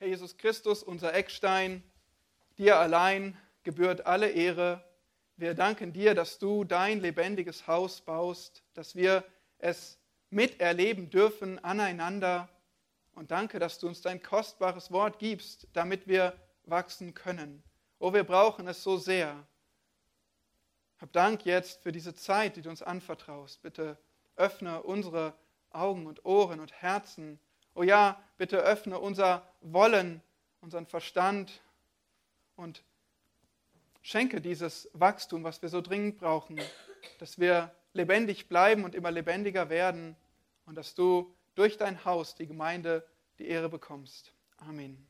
Herr Jesus Christus, unser Eckstein, dir allein gebührt alle Ehre. Wir danken dir, dass du dein lebendiges Haus baust, dass wir es miterleben dürfen aneinander. Und danke, dass du uns dein kostbares Wort gibst, damit wir wachsen können. Oh, wir brauchen es so sehr. Hab Dank jetzt für diese Zeit, die du uns anvertraust. Bitte öffne unsere Augen und Ohren und Herzen. Oh ja, bitte öffne unser Wollen, unseren Verstand und schenke dieses Wachstum, was wir so dringend brauchen, dass wir lebendig bleiben und immer lebendiger werden und dass du durch dein Haus, die Gemeinde, die Ehre bekommst. Amen.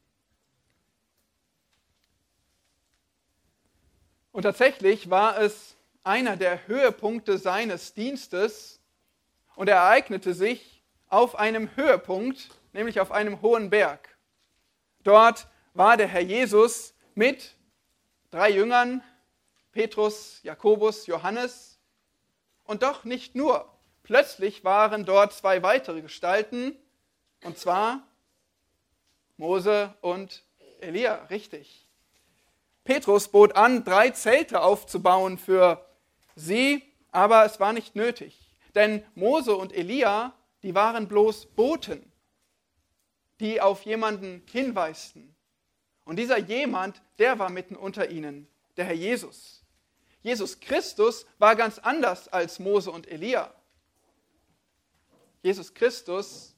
Und tatsächlich war es einer der Höhepunkte seines Dienstes und er ereignete sich auf einem Höhepunkt, nämlich auf einem hohen Berg. Dort war der Herr Jesus mit drei Jüngern, Petrus, Jakobus, Johannes, und doch nicht nur. Plötzlich waren dort zwei weitere Gestalten, und zwar Mose und Elia, richtig. Petrus bot an, drei Zelte aufzubauen für sie, aber es war nicht nötig. Denn Mose und Elia, die waren bloß Boten, die auf jemanden hinweisten. Und dieser jemand, der war mitten unter ihnen, der Herr Jesus. Jesus Christus war ganz anders als Mose und Elia. Jesus Christus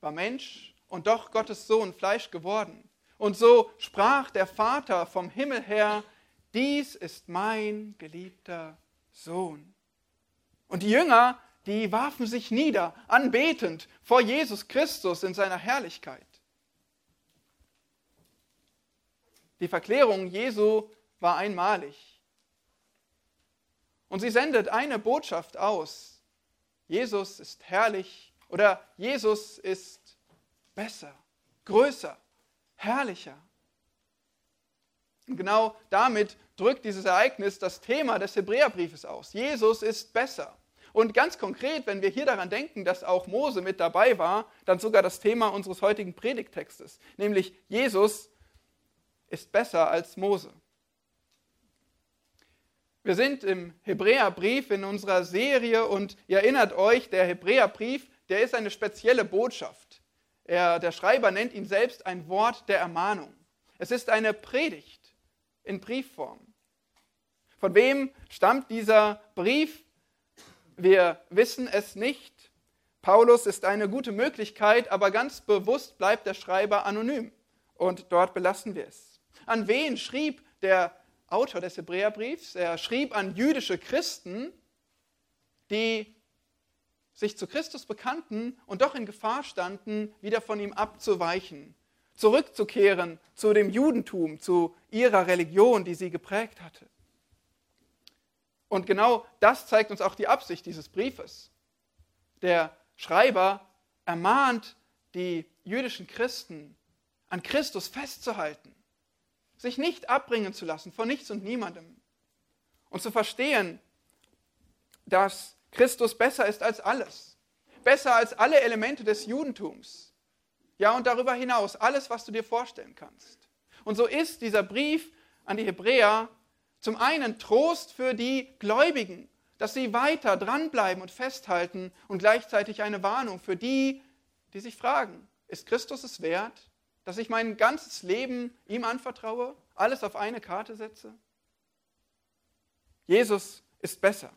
war Mensch und doch Gottes Sohn Fleisch geworden. Und so sprach der Vater vom Himmel her, dies ist mein geliebter Sohn. Und die Jünger, die warfen sich nieder, anbetend vor Jesus Christus in seiner Herrlichkeit. Die Verklärung Jesu war einmalig. Und sie sendet eine Botschaft aus. Jesus ist herrlich oder Jesus ist besser, größer, herrlicher. Und genau damit drückt dieses Ereignis das Thema des Hebräerbriefes aus. Jesus ist besser. Und ganz konkret, wenn wir hier daran denken, dass auch Mose mit dabei war, dann sogar das Thema unseres heutigen Predigtextes, nämlich Jesus ist besser als Mose. Wir sind im Hebräerbrief in unserer Serie und ihr erinnert euch, der Hebräerbrief, der ist eine spezielle Botschaft. Er, der Schreiber nennt ihn selbst ein Wort der Ermahnung. Es ist eine Predigt in Briefform. Von wem stammt dieser Brief? Wir wissen es nicht. Paulus ist eine gute Möglichkeit, aber ganz bewusst bleibt der Schreiber anonym. Und dort belassen wir es. An wen schrieb der Autor des Hebräerbriefs? Er schrieb an jüdische Christen, die sich zu Christus bekannten und doch in Gefahr standen, wieder von ihm abzuweichen, zurückzukehren zu dem Judentum, zu ihrer Religion, die sie geprägt hatte. Und genau das zeigt uns auch die Absicht dieses Briefes. Der Schreiber ermahnt die jüdischen Christen, an Christus festzuhalten, sich nicht abbringen zu lassen von nichts und niemandem und zu verstehen, dass Christus besser ist als alles, besser als alle Elemente des Judentums, ja, und darüber hinaus alles, was du dir vorstellen kannst. Und so ist dieser Brief an die Hebräer zum einen Trost für die Gläubigen, dass sie weiter dranbleiben und festhalten und gleichzeitig eine Warnung für die, die sich fragen, ist Christus es wert, dass ich mein ganzes Leben ihm anvertraue, alles auf eine Karte setze? Jesus ist besser.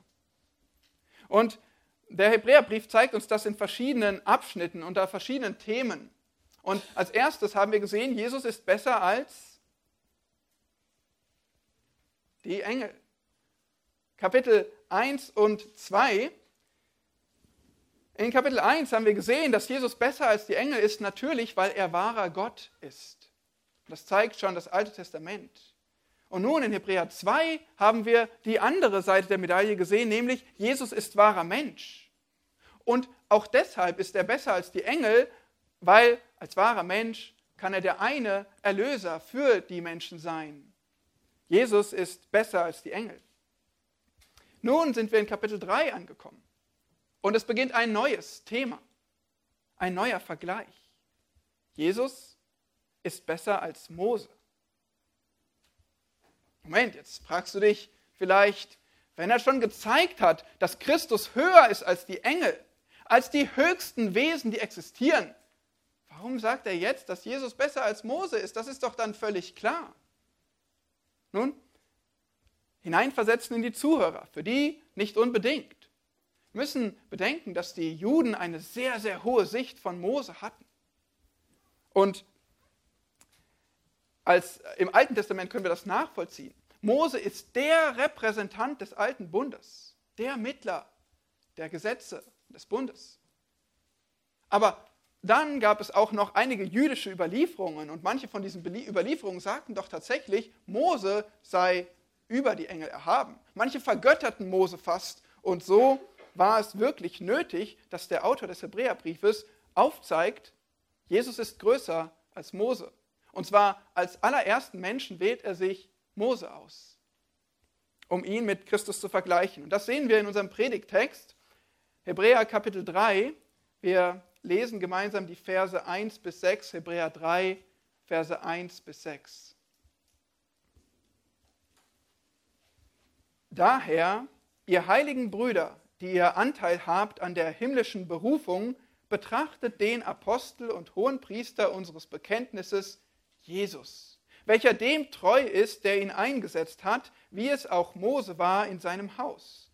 Und der Hebräerbrief zeigt uns das in verschiedenen Abschnitten, unter verschiedenen Themen. Und als erstes haben wir gesehen, Jesus ist besser als die Engel. Kapitel 1 und 2. In Kapitel 1 haben wir gesehen, dass Jesus besser als die Engel ist, natürlich, weil er wahrer Gott ist. Das zeigt schon das Alte Testament. Und nun in Hebräer 2 haben wir die andere Seite der Medaille gesehen, nämlich Jesus ist wahrer Mensch. Und auch deshalb ist er besser als die Engel, weil als wahrer Mensch kann er der eine Erlöser für die Menschen sein. Jesus ist besser als die Engel. Nun sind wir in Kapitel 3 angekommen und es beginnt ein neues Thema, ein neuer Vergleich. Jesus ist besser als Mose. Moment, jetzt fragst du dich vielleicht, wenn er schon gezeigt hat, dass Christus höher ist als die Engel, als die höchsten Wesen, die existieren, warum sagt er jetzt, dass Jesus besser als Mose ist? Das ist doch dann völlig klar. Nun, hineinversetzen in die Zuhörer, für die nicht unbedingt. Wir müssen bedenken, dass die Juden eine sehr, sehr hohe Sicht von Mose hatten. Und als, im Alten Testament können wir das nachvollziehen. Mose ist der Repräsentant des alten Bundes, der Mittler der Gesetze des Bundes. Aber dann gab es auch noch einige jüdische Überlieferungen und manche von diesen Überlieferungen sagten doch tatsächlich, Mose sei über die Engel erhaben. Manche vergötterten Mose fast und so war es wirklich nötig, dass der Autor des Hebräerbriefes aufzeigt, Jesus ist größer als Mose. Und zwar als allerersten Menschen wählt er sich Mose aus, um ihn mit Christus zu vergleichen. Und das sehen wir in unserem Predigtext, Hebräer Kapitel 3. Wir lesen gemeinsam die Verse 1 bis 6, Hebräer 3, Verse 1 bis 6. Daher, ihr heiligen Brüder, die ihr Anteil habt an der himmlischen Berufung, betrachtet den Apostel und Hohenpriester unseres Bekenntnisses, Jesus, welcher dem treu ist, der ihn eingesetzt hat, wie es auch Mose war in seinem Haus.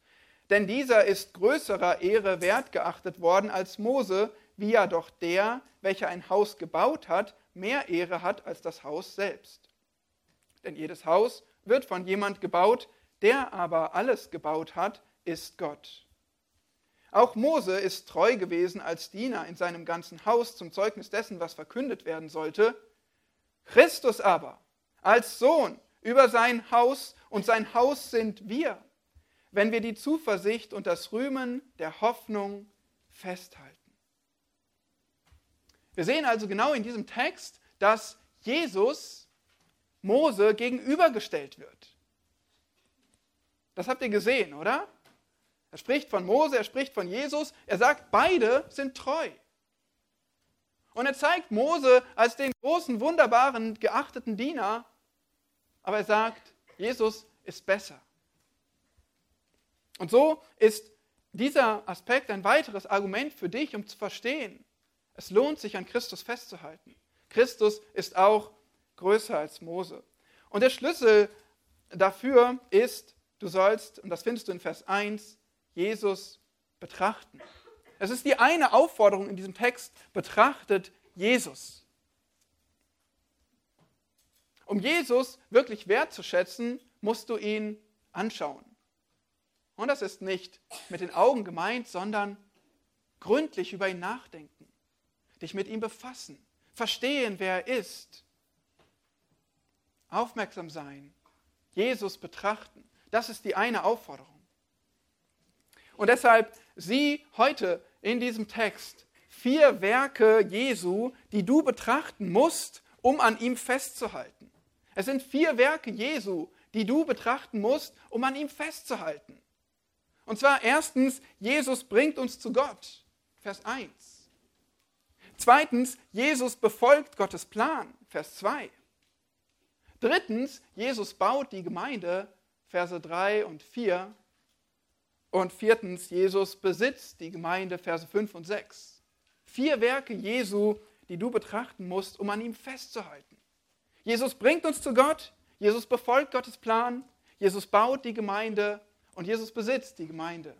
Denn dieser ist größerer Ehre wert geachtet worden als Mose, wie ja doch der, welcher ein Haus gebaut hat, mehr Ehre hat als das Haus selbst. Denn jedes Haus wird von jemand gebaut, der aber alles gebaut hat, ist Gott. Auch Mose ist treu gewesen als Diener in seinem ganzen Haus zum Zeugnis dessen, was verkündet werden sollte. Christus aber als Sohn über sein Haus und sein Haus sind wir, wenn wir die Zuversicht und das Rühmen der Hoffnung festhalten. Wir sehen also genau in diesem Text, dass Jesus Mose gegenübergestellt wird. Das habt ihr gesehen, oder? Er spricht von Mose, er spricht von Jesus. Er sagt, beide sind treu. Und er zeigt Mose als den großen, wunderbaren, geachteten Diener. Aber er sagt, Jesus ist besser. Und so ist dieser Aspekt ein weiteres Argument für dich, um zu verstehen, es lohnt sich an Christus festzuhalten. Christus ist auch größer als Mose. Und der Schlüssel dafür ist, du sollst, und das findest du in Vers 1, Jesus betrachten. Es ist die eine Aufforderung in diesem Text, betrachtet Jesus. Um Jesus wirklich wertzuschätzen, musst du ihn anschauen. Und das ist nicht mit den Augen gemeint, sondern gründlich über ihn nachdenken, dich mit ihm befassen, verstehen, wer er ist, aufmerksam sein, Jesus betrachten. Das ist die eine Aufforderung. Und deshalb sieh heute in diesem Text vier Werke Jesu, die du betrachten musst, um an ihm festzuhalten. Es sind vier Werke Jesu, die du betrachten musst, um an ihm festzuhalten. Und zwar erstens, Jesus bringt uns zu Gott. Vers 1. Zweitens, Jesus befolgt Gottes Plan. Vers 2. Drittens, Jesus baut die Gemeinde. Verse 3 und 4. Und viertens, Jesus besitzt die Gemeinde, Verse 5 und 6. Vier Werke Jesu, die du betrachten musst, um an ihm festzuhalten. Jesus bringt uns zu Gott, Jesus befolgt Gottes Plan, Jesus baut die Gemeinde und Jesus besitzt die Gemeinde.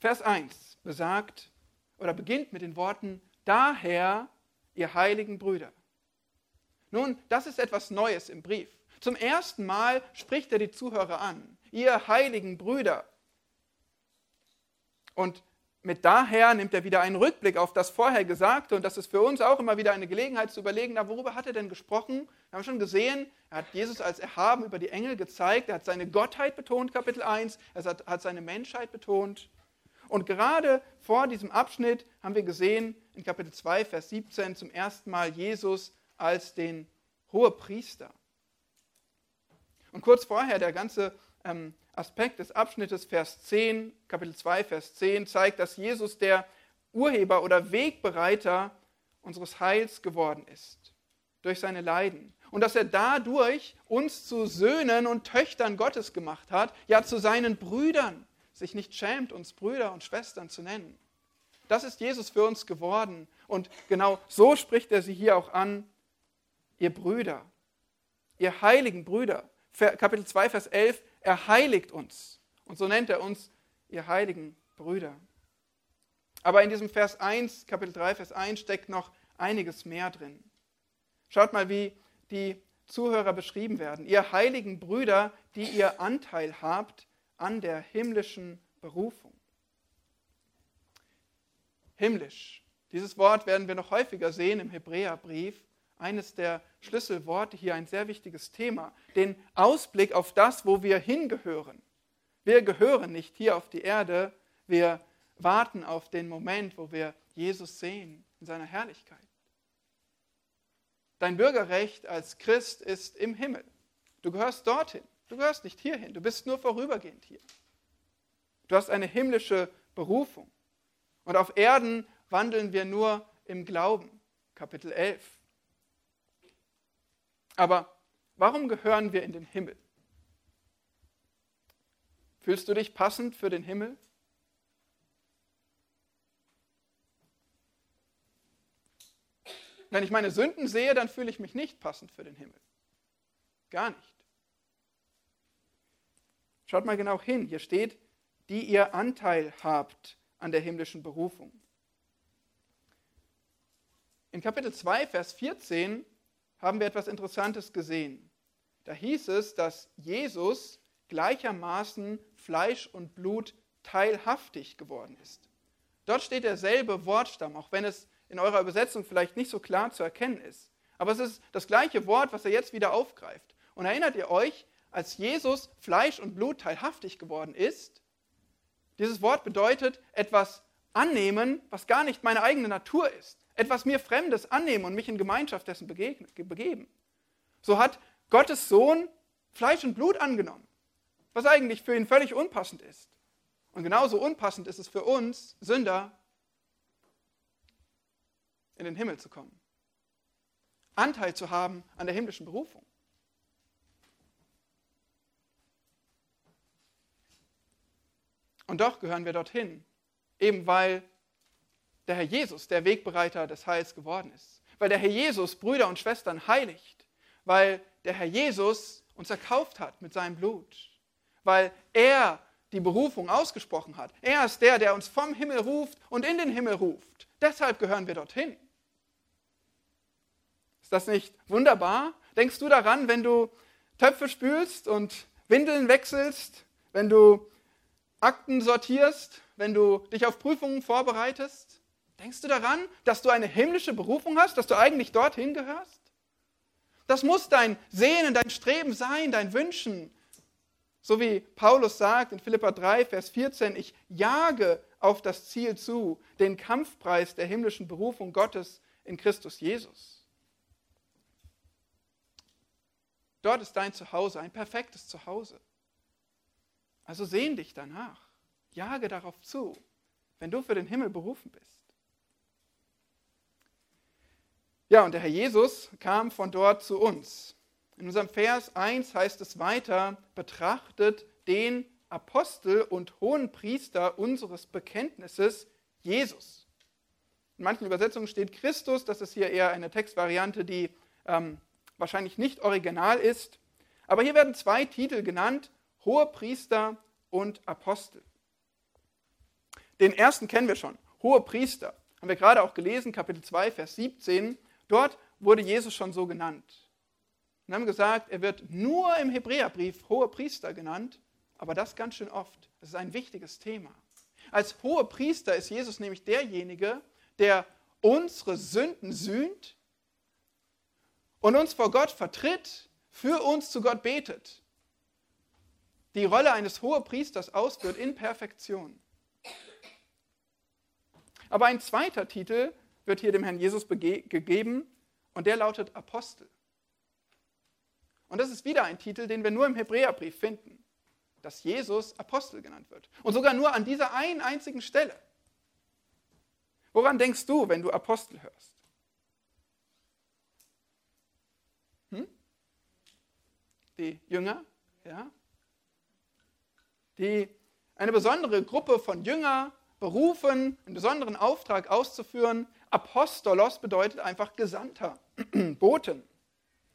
Vers 1 besagt oder beginnt mit den Worten, daher, ihr heiligen Brüder. Nun, das ist etwas Neues im Brief. Zum ersten Mal spricht er die Zuhörer an, ihr heiligen Brüder. Und mit daher nimmt er wieder einen Rückblick auf das vorher Gesagte und das ist für uns auch immer wieder eine Gelegenheit zu überlegen, na, worüber hat er denn gesprochen? Wir haben schon gesehen, er hat Jesus als Erhaben über die Engel gezeigt, er hat seine Gottheit betont, Kapitel 1, er hat, hat seine Menschheit betont. Und gerade vor diesem Abschnitt haben wir gesehen, in Kapitel 2, Vers 17, zum ersten Mal Jesus als den Hohepriester. Und kurz vorher, der ganze ähm, Aspekt des Abschnittes Vers 10, Kapitel 2, Vers 10, zeigt, dass Jesus der Urheber oder Wegbereiter unseres Heils geworden ist durch seine Leiden und dass er dadurch uns zu Söhnen und Töchtern Gottes gemacht hat, ja zu seinen Brüdern, sich nicht schämt, uns Brüder und Schwestern zu nennen. Das ist Jesus für uns geworden. Und genau so spricht er sie hier auch an, ihr Brüder, ihr heiligen Brüder. Kapitel 2, Vers 11, er heiligt uns. Und so nennt er uns, ihr heiligen Brüder. Aber in diesem Vers 1, Kapitel 3, Vers 1 steckt noch einiges mehr drin. Schaut mal, wie die Zuhörer beschrieben werden. Ihr heiligen Brüder, die ihr Anteil habt an der himmlischen Berufung. Himmlisch. Dieses Wort werden wir noch häufiger sehen im Hebräerbrief. Eines der Schlüsselworte hier, ein sehr wichtiges Thema. Den Ausblick auf das, wo wir hingehören. Wir gehören nicht hier auf die Erde, wir warten auf den Moment, wo wir Jesus sehen in seiner Herrlichkeit. Dein Bürgerrecht als Christ ist im Himmel. Du gehörst dorthin. Du gehörst nicht hierhin. Du bist nur vorübergehend hier. Du hast eine himmlische Berufung. Und auf Erden wandeln wir nur im Glauben. Kapitel 11. Aber warum gehören wir in den Himmel? Fühlst du dich passend für den Himmel? Wenn ich meine Sünden sehe, dann fühle ich mich nicht passend für den Himmel. Gar nicht. Schaut mal genau hin. Hier steht, die ihr Anteil habt an der himmlischen Berufung. In Kapitel 2, Vers 14 haben wir etwas Interessantes gesehen. Da hieß es, dass Jesus gleichermaßen Fleisch und Blut teilhaftig geworden ist. Dort steht derselbe Wortstamm, auch wenn es in eurer Übersetzung vielleicht nicht so klar zu erkennen ist. Aber es ist das gleiche Wort, was er jetzt wieder aufgreift. Und erinnert ihr euch, als Jesus Fleisch und Blut teilhaftig geworden ist, dieses Wort bedeutet etwas annehmen, was gar nicht meine eigene Natur ist. Etwas mir Fremdes annehmen und mich in Gemeinschaft dessen begeben. So hat Gottes Sohn Fleisch und Blut angenommen, was eigentlich für ihn völlig unpassend ist. Und genauso unpassend ist es für uns, Sünder, in den Himmel zu kommen. Anteil zu haben an der himmlischen Berufung. Und doch gehören wir dorthin, eben weil der Herr Jesus der Wegbereiter des Heils geworden ist. Weil der Herr Jesus Brüder und Schwestern heiligt. Weil der Herr Jesus uns erkauft hat mit seinem Blut. Weil er die Berufung ausgesprochen hat. Er ist der, der uns vom Himmel ruft und in den Himmel ruft. Deshalb gehören wir dorthin. Ist das nicht wunderbar? Denkst du daran, wenn du Töpfe spülst und Windeln wechselst, wenn du Akten sortierst, wenn du dich auf Prüfungen vorbereitest? Denkst du daran, dass du eine himmlische Berufung hast, dass du eigentlich dorthin gehörst? Das muss dein Sehnen, dein Streben sein, dein Wünschen. So wie Paulus sagt in Philippa 3, Vers 14, ich jage auf das Ziel zu, den Kampfpreis der himmlischen Berufung Gottes in Christus Jesus. Dort ist dein Zuhause, ein perfektes Zuhause. Also sehn dich danach. Jage darauf zu, wenn du für den Himmel berufen bist. Ja, und der Herr Jesus kam von dort zu uns. In unserem Vers 1 heißt es weiter, betrachtet den Apostel und hohen Priester unseres Bekenntnisses, Jesus. In manchen Übersetzungen steht Christus, das ist hier eher eine Textvariante, die ähm, wahrscheinlich nicht original ist. Aber hier werden zwei Titel genannt, Hohepriester und Apostel. Den ersten kennen wir schon, Hohepriester. Haben wir gerade auch gelesen, Kapitel 2, Vers 17. Dort wurde Jesus schon so genannt. Und haben gesagt, er wird nur im Hebräerbrief Hohepriester genannt, aber das ganz schön oft. Das ist ein wichtiges Thema. Als Hohepriester ist Jesus nämlich derjenige, der unsere Sünden sühnt und uns vor Gott vertritt, für uns zu Gott betet, die Rolle eines Hohepriesters ausführt in Perfektion. Aber ein zweiter Titel wird hier dem Herrn Jesus gegeben und der lautet Apostel. Und das ist wieder ein Titel, den wir nur im Hebräerbrief finden, dass Jesus Apostel genannt wird. Und sogar nur an dieser einen einzigen Stelle. Woran denkst du, wenn du Apostel hörst? Hm? Die Jünger, ja? Die eine besondere Gruppe von Jünger berufen, einen besonderen Auftrag auszuführen. Apostolos bedeutet einfach Gesandter, Boten.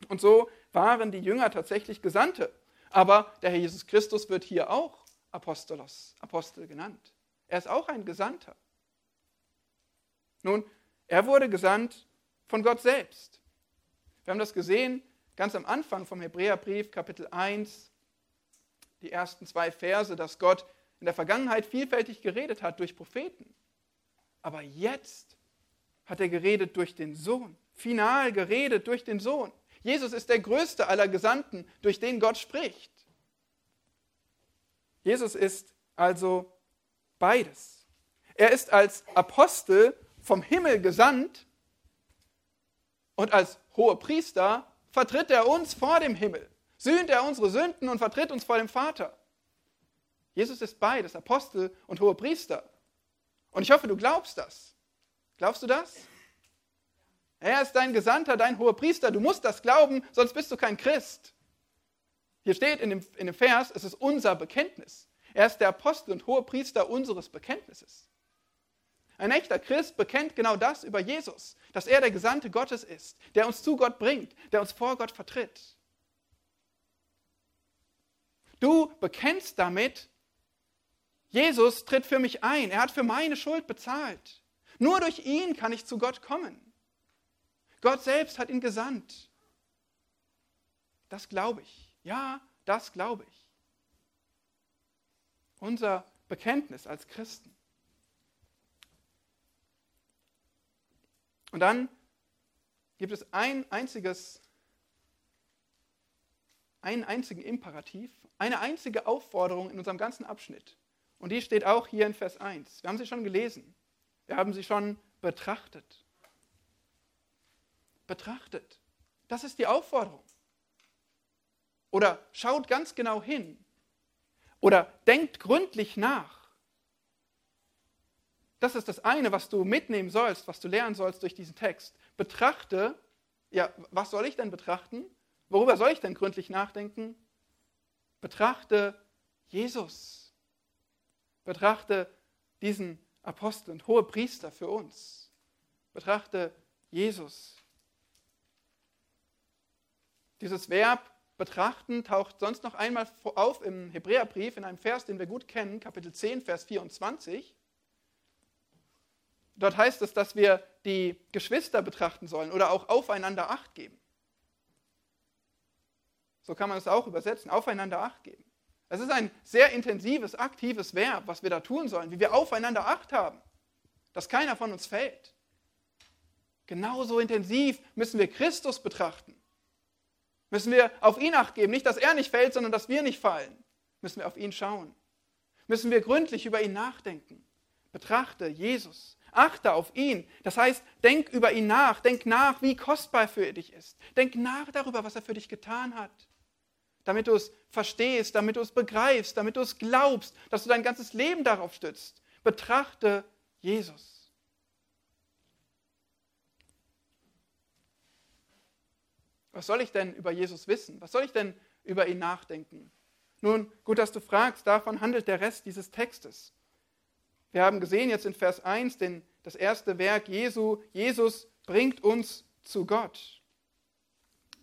Und so waren die Jünger tatsächlich Gesandte. Aber der Herr Jesus Christus wird hier auch Apostolos, Apostel genannt. Er ist auch ein Gesandter. Nun, er wurde gesandt von Gott selbst. Wir haben das gesehen ganz am Anfang vom Hebräerbrief, Kapitel 1, die ersten zwei Verse, dass Gott in der Vergangenheit vielfältig geredet hat durch Propheten. Aber jetzt hat er geredet durch den Sohn, final geredet durch den Sohn. Jesus ist der größte aller Gesandten, durch den Gott spricht. Jesus ist also beides. Er ist als Apostel vom Himmel gesandt und als hoher Priester vertritt er uns vor dem Himmel, sühnt er unsere Sünden und vertritt uns vor dem Vater. Jesus ist beides, Apostel und hoher Priester. Und ich hoffe, du glaubst das. Glaubst du das? Er ist dein Gesandter, dein hoher Priester. Du musst das glauben, sonst bist du kein Christ. Hier steht in dem, in dem Vers, es ist unser Bekenntnis. Er ist der Apostel und hohe Priester unseres Bekenntnisses. Ein echter Christ bekennt genau das über Jesus, dass er der Gesandte Gottes ist, der uns zu Gott bringt, der uns vor Gott vertritt. Du bekennst damit, Jesus tritt für mich ein, er hat für meine Schuld bezahlt. Nur durch ihn kann ich zu Gott kommen. Gott selbst hat ihn gesandt. Das glaube ich. Ja, das glaube ich. Unser Bekenntnis als Christen. Und dann gibt es ein einziges, einen einzigen Imperativ, eine einzige Aufforderung in unserem ganzen Abschnitt. Und die steht auch hier in Vers 1. Wir haben sie schon gelesen. Wir haben sie schon betrachtet. Betrachtet. Das ist die Aufforderung. Oder schaut ganz genau hin. Oder denkt gründlich nach. Das ist das eine, was du mitnehmen sollst, was du lernen sollst durch diesen Text. Betrachte, ja, was soll ich denn betrachten? Worüber soll ich denn gründlich nachdenken? Betrachte Jesus. Betrachte diesen Apostel und hohe Priester für uns. Betrachte Jesus. Dieses Verb betrachten taucht sonst noch einmal auf im Hebräerbrief in einem Vers, den wir gut kennen, Kapitel 10, Vers 24. Dort heißt es, dass wir die Geschwister betrachten sollen oder auch aufeinander Acht geben. So kann man es auch übersetzen, aufeinander Acht geben. Es ist ein sehr intensives, aktives Verb, was wir da tun sollen, wie wir aufeinander Acht haben, dass keiner von uns fällt. Genauso intensiv müssen wir Christus betrachten. Müssen wir auf ihn Acht geben, nicht, dass er nicht fällt, sondern dass wir nicht fallen. Müssen wir auf ihn schauen. Müssen wir gründlich über ihn nachdenken. Betrachte Jesus. Achte auf ihn. Das heißt, denk über ihn nach. Denk nach, wie kostbar er für dich ist. Denk nach darüber, was er für dich getan hat damit du es verstehst, damit du es begreifst, damit du es glaubst, dass du dein ganzes Leben darauf stützt. Betrachte Jesus. Was soll ich denn über Jesus wissen? Was soll ich denn über ihn nachdenken? Nun, gut, dass du fragst, davon handelt der Rest dieses Textes. Wir haben gesehen jetzt in Vers 1 den, das erste Werk Jesu. Jesus bringt uns zu Gott.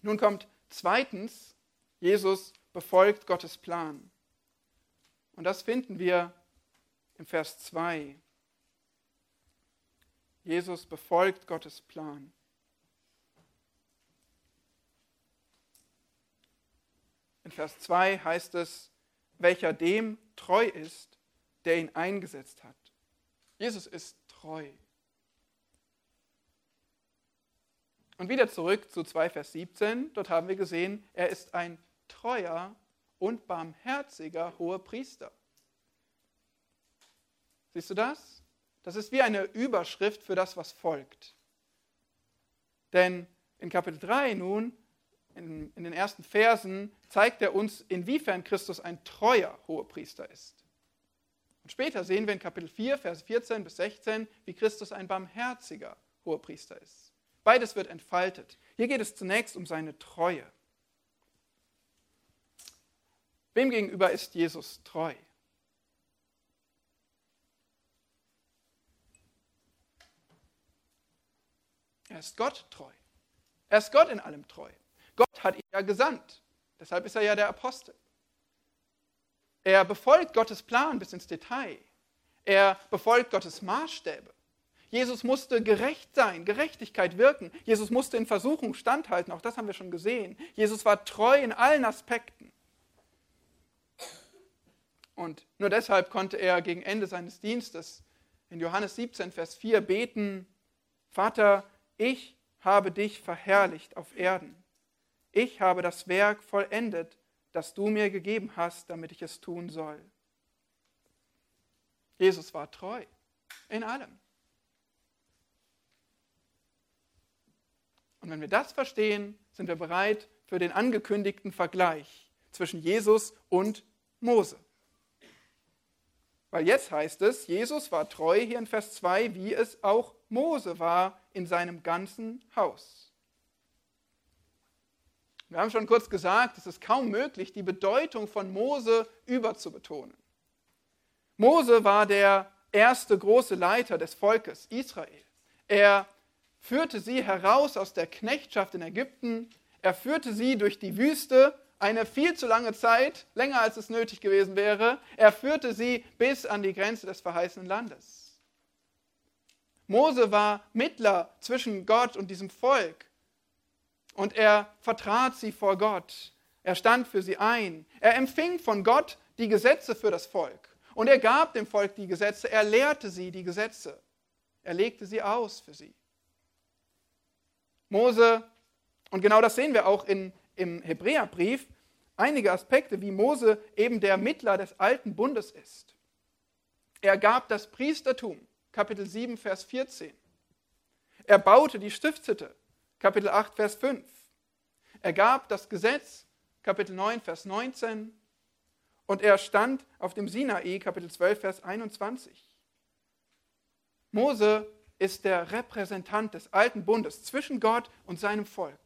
Nun kommt zweitens Jesus befolgt Gottes Plan. Und das finden wir im Vers 2. Jesus befolgt Gottes Plan. In Vers 2 heißt es, welcher dem treu ist, der ihn eingesetzt hat. Jesus ist treu. Und wieder zurück zu 2 Vers 17. Dort haben wir gesehen, er ist ein treuer und barmherziger hoher Priester. Siehst du das? Das ist wie eine Überschrift für das, was folgt. Denn in Kapitel 3 nun, in, in den ersten Versen, zeigt er uns, inwiefern Christus ein treuer hoher Priester ist. Und später sehen wir in Kapitel 4, Vers 14 bis 16, wie Christus ein barmherziger Hohepriester ist. Beides wird entfaltet. Hier geht es zunächst um seine Treue. Wem gegenüber ist Jesus treu? Er ist Gott treu. Er ist Gott in allem treu. Gott hat ihn ja gesandt. Deshalb ist er ja der Apostel. Er befolgt Gottes Plan bis ins Detail. Er befolgt Gottes Maßstäbe. Jesus musste gerecht sein, Gerechtigkeit wirken. Jesus musste in Versuchung standhalten, auch das haben wir schon gesehen. Jesus war treu in allen Aspekten. Und nur deshalb konnte er gegen Ende seines Dienstes in Johannes 17, Vers 4 beten, Vater, ich habe dich verherrlicht auf Erden. Ich habe das Werk vollendet, das du mir gegeben hast, damit ich es tun soll. Jesus war treu in allem. Und wenn wir das verstehen, sind wir bereit für den angekündigten Vergleich zwischen Jesus und Mose. Weil jetzt heißt es, Jesus war treu hier in Vers 2, wie es auch Mose war in seinem ganzen Haus. Wir haben schon kurz gesagt, es ist kaum möglich, die Bedeutung von Mose überzubetonen. Mose war der erste große Leiter des Volkes Israel. Er führte sie heraus aus der Knechtschaft in Ägypten. Er führte sie durch die Wüste eine viel zu lange Zeit, länger als es nötig gewesen wäre. Er führte sie bis an die Grenze des verheißenen Landes. Mose war Mittler zwischen Gott und diesem Volk. Und er vertrat sie vor Gott. Er stand für sie ein. Er empfing von Gott die Gesetze für das Volk. Und er gab dem Volk die Gesetze. Er lehrte sie die Gesetze. Er legte sie aus für sie. Mose, und genau das sehen wir auch in im Hebräerbrief einige Aspekte, wie Mose eben der Mittler des alten Bundes ist. Er gab das Priestertum, Kapitel 7, Vers 14. Er baute die Stiftshütte, Kapitel 8, Vers 5. Er gab das Gesetz, Kapitel 9, Vers 19. Und er stand auf dem Sinai, Kapitel 12, Vers 21. Mose ist der Repräsentant des alten Bundes zwischen Gott und seinem Volk.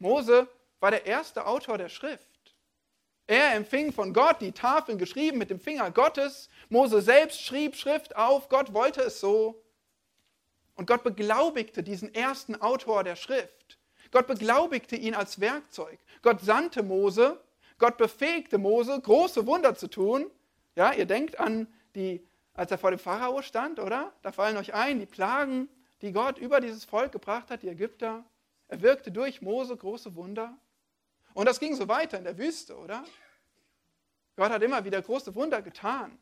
Mose war der erste Autor der Schrift. Er empfing von Gott die Tafeln geschrieben mit dem Finger Gottes. Mose selbst schrieb Schrift auf. Gott wollte es so. Und Gott beglaubigte diesen ersten Autor der Schrift. Gott beglaubigte ihn als Werkzeug. Gott sandte Mose. Gott befähigte Mose, große Wunder zu tun. Ja, ihr denkt an die, als er vor dem Pharao stand, oder? Da fallen euch ein, die Plagen, die Gott über dieses Volk gebracht hat, die Ägypter. Er wirkte durch Mose große Wunder. Und das ging so weiter in der Wüste, oder? Gott hat immer wieder große Wunder getan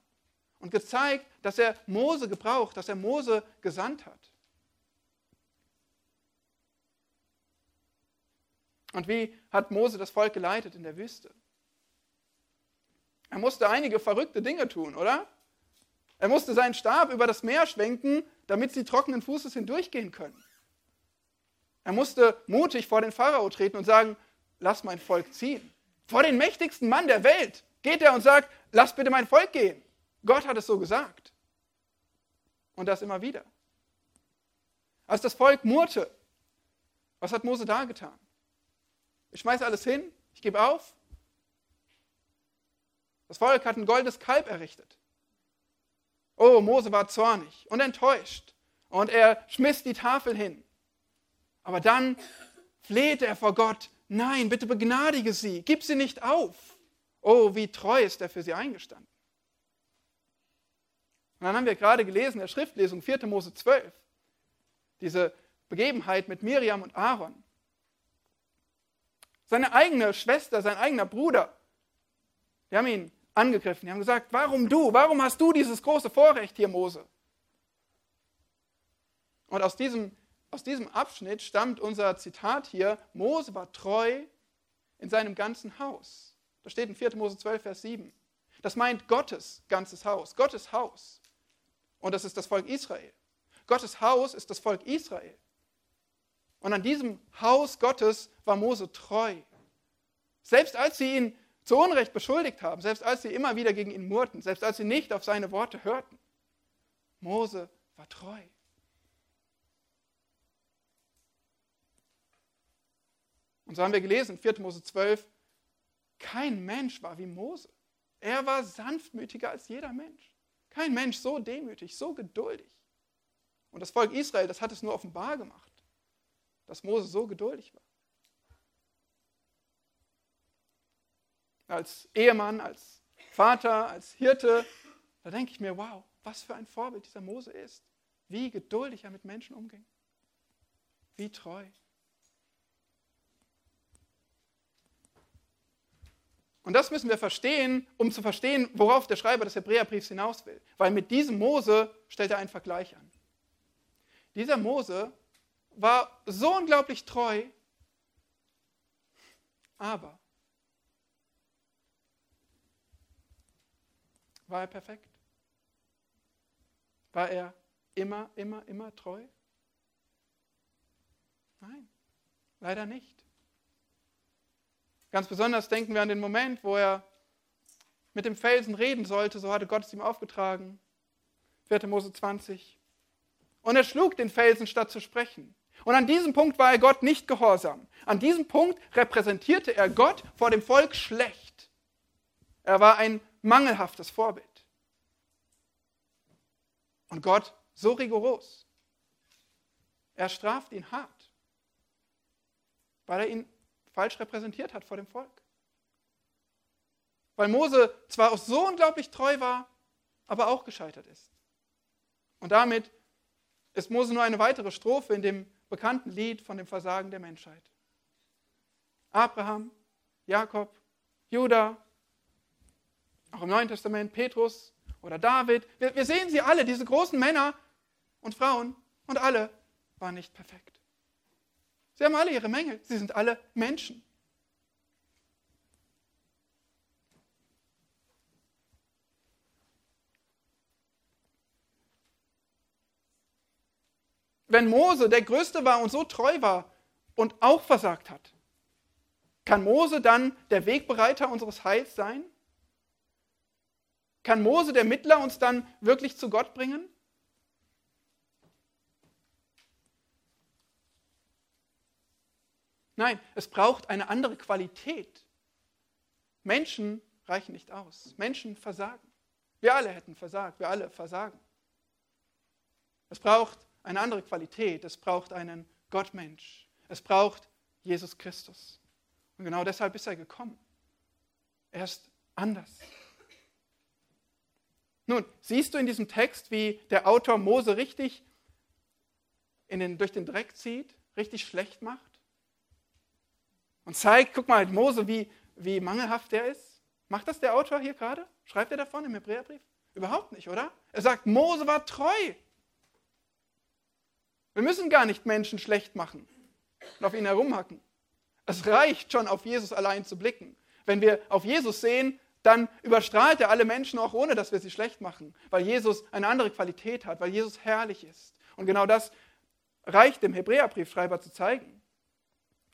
und gezeigt, dass er Mose gebraucht, dass er Mose gesandt hat. Und wie hat Mose das Volk geleitet in der Wüste? Er musste einige verrückte Dinge tun, oder? Er musste seinen Stab über das Meer schwenken, damit sie trockenen Fußes hindurchgehen können. Er musste mutig vor den Pharao treten und sagen, lass mein Volk ziehen. Vor den mächtigsten Mann der Welt geht er und sagt, lass bitte mein Volk gehen. Gott hat es so gesagt. Und das immer wieder. Als das Volk murrte, was hat Mose da getan? Ich schmeiße alles hin, ich gebe auf. Das Volk hat ein goldenes Kalb errichtet. Oh, Mose war zornig und enttäuscht. Und er schmiss die Tafel hin. Aber dann flehte er vor Gott, nein, bitte begnadige sie, gib sie nicht auf. Oh, wie treu ist er für sie eingestanden. Und dann haben wir gerade gelesen, in der Schriftlesung 4. Mose 12, diese Begebenheit mit Miriam und Aaron. Seine eigene Schwester, sein eigener Bruder, die haben ihn angegriffen, die haben gesagt, warum du, warum hast du dieses große Vorrecht hier, Mose? Und aus diesem aus diesem Abschnitt stammt unser Zitat hier, Mose war treu in seinem ganzen Haus. Das steht in 4. Mose 12, Vers 7. Das meint Gottes ganzes Haus, Gottes Haus. Und das ist das Volk Israel. Gottes Haus ist das Volk Israel. Und an diesem Haus Gottes war Mose treu. Selbst als sie ihn zu Unrecht beschuldigt haben, selbst als sie immer wieder gegen ihn murrten, selbst als sie nicht auf seine Worte hörten. Mose war treu. Und so haben wir gelesen, 4. Mose 12, kein Mensch war wie Mose. Er war sanftmütiger als jeder Mensch. Kein Mensch so demütig, so geduldig. Und das Volk Israel, das hat es nur offenbar gemacht, dass Mose so geduldig war. Als Ehemann, als Vater, als Hirte, da denke ich mir, wow, was für ein Vorbild dieser Mose ist. Wie geduldig er mit Menschen umging. Wie treu. Und das müssen wir verstehen, um zu verstehen, worauf der Schreiber des Hebräerbriefs hinaus will. Weil mit diesem Mose stellt er einen Vergleich an. Dieser Mose war so unglaublich treu, aber war er perfekt? War er immer, immer, immer treu? Nein, leider nicht. Ganz besonders denken wir an den Moment, wo er mit dem Felsen reden sollte, so hatte Gott es ihm aufgetragen. 4. Mose 20. Und er schlug den Felsen, statt zu sprechen. Und an diesem Punkt war er Gott nicht gehorsam. An diesem Punkt repräsentierte er Gott vor dem Volk schlecht. Er war ein mangelhaftes Vorbild. Und Gott so rigoros. Er straft ihn hart, weil er ihn falsch repräsentiert hat vor dem Volk. Weil Mose zwar auch so unglaublich treu war, aber auch gescheitert ist. Und damit ist Mose nur eine weitere Strophe in dem bekannten Lied von dem Versagen der Menschheit. Abraham, Jakob, Judah, auch im Neuen Testament Petrus oder David. Wir, wir sehen sie alle, diese großen Männer und Frauen, und alle waren nicht perfekt. Sie haben alle ihre Mängel. Sie sind alle Menschen. Wenn Mose der Größte war und so treu war und auch versagt hat, kann Mose dann der Wegbereiter unseres Heils sein? Kann Mose der Mittler uns dann wirklich zu Gott bringen? Nein, es braucht eine andere Qualität. Menschen reichen nicht aus. Menschen versagen. Wir alle hätten versagt. Wir alle versagen. Es braucht eine andere Qualität. Es braucht einen Gottmensch. Es braucht Jesus Christus. Und genau deshalb ist er gekommen. Er ist anders. Nun, siehst du in diesem Text, wie der Autor Mose richtig den, durch den Dreck zieht, richtig schlecht macht? Und zeigt, guck mal, Mose, wie, wie mangelhaft der ist. Macht das der Autor hier gerade? Schreibt er davon im Hebräerbrief? Überhaupt nicht, oder? Er sagt, Mose war treu. Wir müssen gar nicht Menschen schlecht machen und auf ihn herumhacken. Es reicht schon, auf Jesus allein zu blicken. Wenn wir auf Jesus sehen, dann überstrahlt er alle Menschen auch ohne, dass wir sie schlecht machen, weil Jesus eine andere Qualität hat, weil Jesus herrlich ist. Und genau das reicht dem Hebräerbriefschreiber zu zeigen.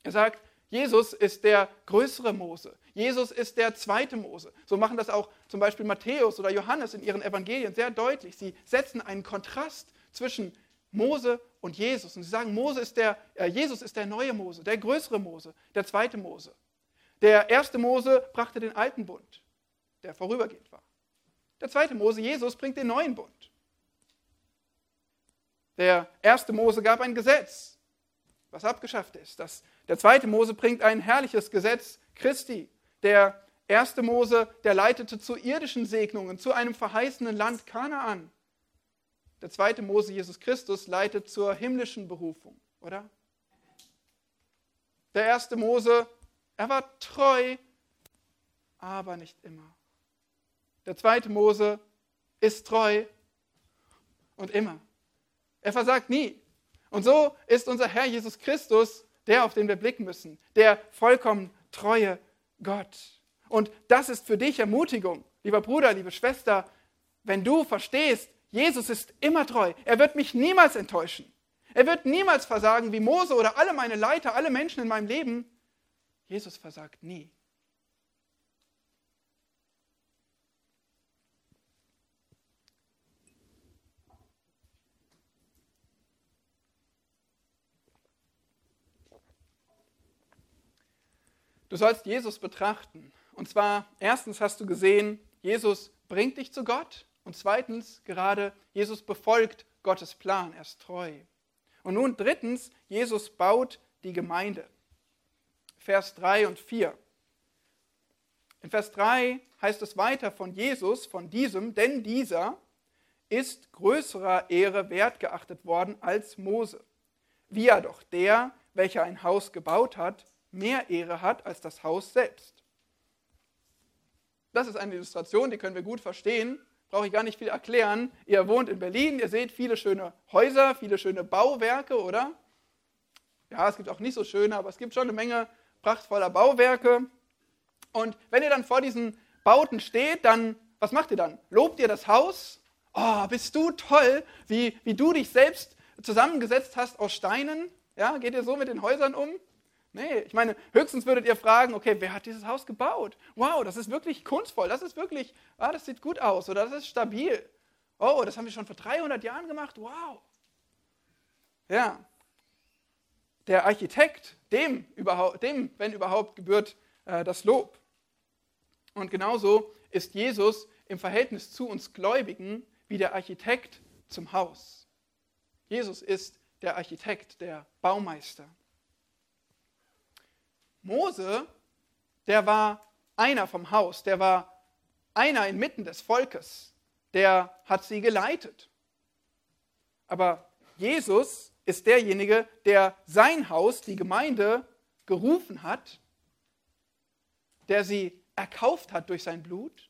Er sagt, Jesus ist der größere Mose. Jesus ist der zweite Mose. So machen das auch zum Beispiel Matthäus oder Johannes in ihren Evangelien sehr deutlich. Sie setzen einen Kontrast zwischen Mose und Jesus. Und sie sagen, Mose ist der, äh, Jesus ist der neue Mose, der größere Mose, der zweite Mose. Der erste Mose brachte den alten Bund, der vorübergehend war. Der zweite Mose, Jesus, bringt den neuen Bund. Der erste Mose gab ein Gesetz, was abgeschafft ist. Das der zweite Mose bringt ein herrliches Gesetz Christi. Der erste Mose, der leitete zu irdischen Segnungen, zu einem verheißenen Land Kanaan. Der zweite Mose, Jesus Christus, leitet zur himmlischen Berufung, oder? Der erste Mose, er war treu, aber nicht immer. Der zweite Mose ist treu und immer. Er versagt nie. Und so ist unser Herr Jesus Christus der, auf den wir blicken müssen, der vollkommen treue Gott. Und das ist für dich Ermutigung, lieber Bruder, liebe Schwester, wenn du verstehst, Jesus ist immer treu. Er wird mich niemals enttäuschen. Er wird niemals versagen wie Mose oder alle meine Leiter, alle Menschen in meinem Leben. Jesus versagt nie. Du sollst Jesus betrachten. Und zwar, erstens hast du gesehen, Jesus bringt dich zu Gott. Und zweitens, gerade Jesus befolgt Gottes Plan, er ist treu. Und nun drittens, Jesus baut die Gemeinde. Vers 3 und 4. In Vers 3 heißt es weiter von Jesus, von diesem, denn dieser ist größerer Ehre wert geachtet worden als Mose. Wie ja doch der, welcher ein Haus gebaut hat, mehr Ehre hat als das Haus selbst. Das ist eine Illustration, die können wir gut verstehen. Brauche ich gar nicht viel erklären. Ihr wohnt in Berlin, ihr seht viele schöne Häuser, viele schöne Bauwerke, oder? Ja, es gibt auch nicht so schöne, aber es gibt schon eine Menge prachtvoller Bauwerke. Und wenn ihr dann vor diesen Bauten steht, dann, was macht ihr dann? Lobt ihr das Haus? Oh, bist du toll, wie, wie du dich selbst zusammengesetzt hast aus Steinen? Ja, geht ihr so mit den Häusern um? Nee, ich meine, höchstens würdet ihr fragen, okay, wer hat dieses Haus gebaut? Wow, das ist wirklich kunstvoll, das ist wirklich, ah, das sieht gut aus oder das ist stabil. Oh, das haben wir schon vor 300 Jahren gemacht, wow. Ja, der Architekt, dem, überhaupt, dem wenn überhaupt, gebührt äh, das Lob. Und genauso ist Jesus im Verhältnis zu uns Gläubigen wie der Architekt zum Haus. Jesus ist der Architekt, der Baumeister. Mose, der war einer vom Haus, der war einer inmitten des Volkes, der hat sie geleitet. Aber Jesus ist derjenige, der sein Haus, die Gemeinde, gerufen hat, der sie erkauft hat durch sein Blut.